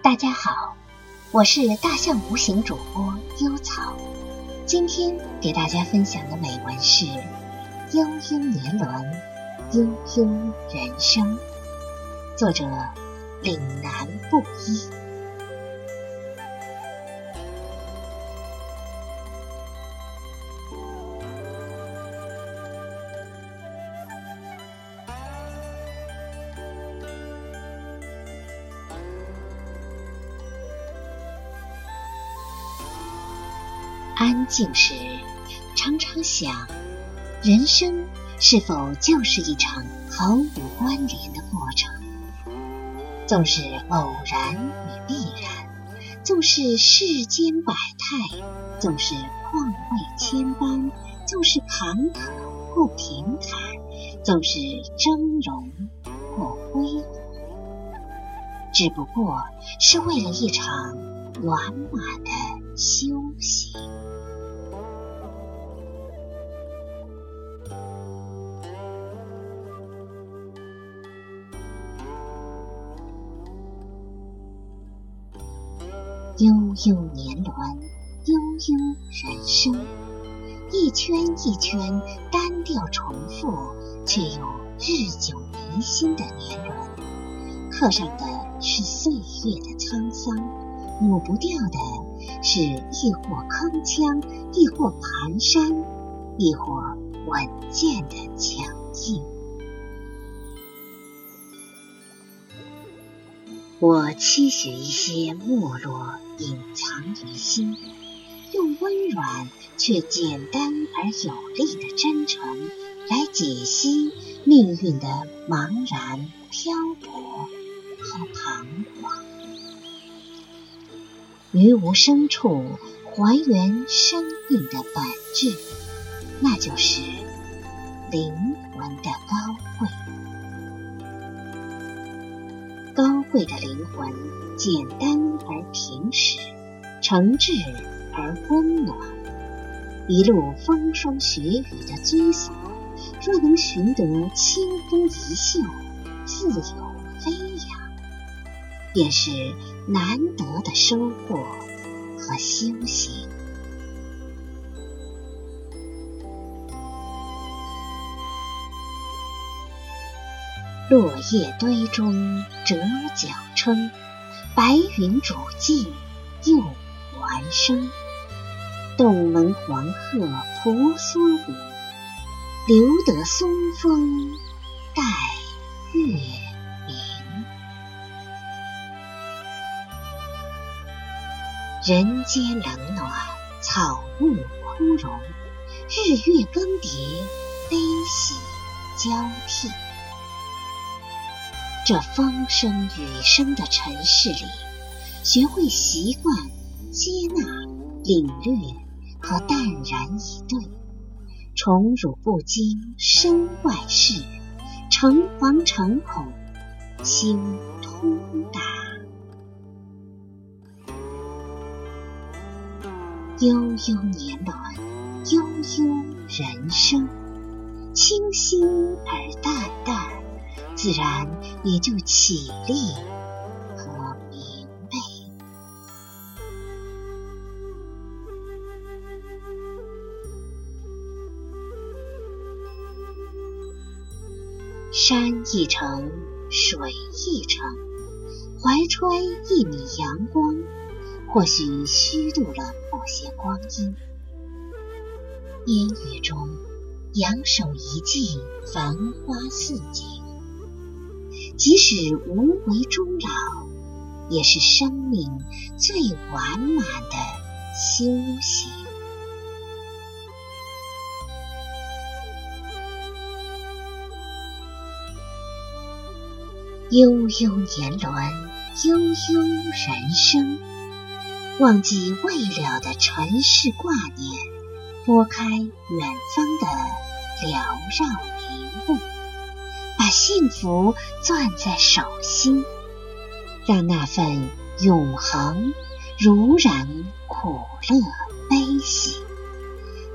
大家好，我是大象无形主播幽草。今天给大家分享的美文是《悠悠年轮，悠悠人生》，作者岭南布衣。安静时，常常想，人生是否就是一场毫无关联的过程？纵是偶然与必然，纵是世间百态，纵是况味千般，纵是坎坷或平坦，纵是峥嵘或辉煌，只不过是为了一场圆满的修行。悠悠年轮，悠悠人生，一圈一圈单调重复却又日久弥新的年轮，刻上的是岁月的沧桑，抹不掉的是亦或铿锵，亦或蹒跚，亦或稳健的强硬。我期许一些没落隐藏于心，用温软却简单而有力的真诚来解析命运的茫然漂泊和彷徨，于无声处还原生命的本质，那就是灵魂的高慧的灵魂，简单而平实，诚挚而温暖。一路风霜雪雨的追索，若能寻得清风一袖，自由飞扬，便是难得的收获和修行。落叶堆中折角撑，白云煮尽又还生。洞门黄鹤婆娑舞，留得松风带月明。人间冷暖，草木枯荣，日月更迭，悲喜交替。这风声雨声的尘世里，学会习惯、接纳、领略和淡然以对，宠辱不惊身外事，诚惶诚恐心通达。悠悠年轮，悠悠人生，清新而淡淡。自然也就起立和明媚。山一程，水一程，怀揣一米阳光，或许虚度了某些光阴。烟雨中，仰首一记繁花似锦。即使无为终老，也是生命最完满的修行。悠悠年轮，悠悠人生，忘记未了的尘世挂念，拨开远方的缭绕迷雾。把幸福攥在手心，让那份永恒如然苦乐悲喜，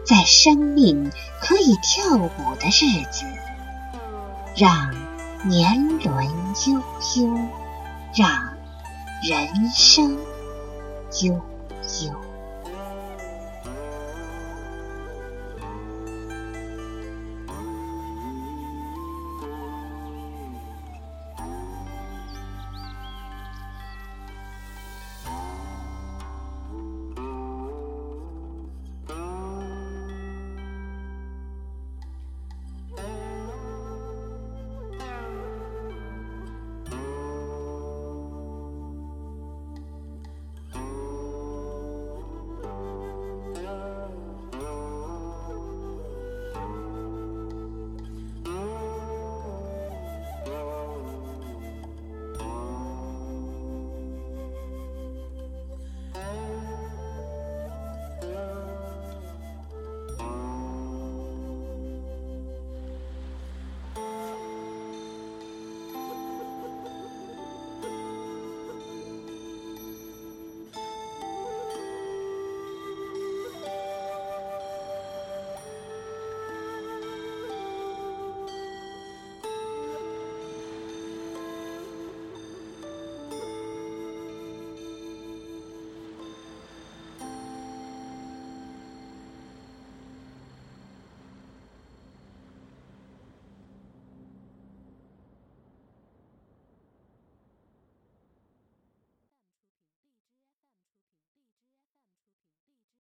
在生命可以跳舞的日子，让年轮悠悠，让人生悠悠。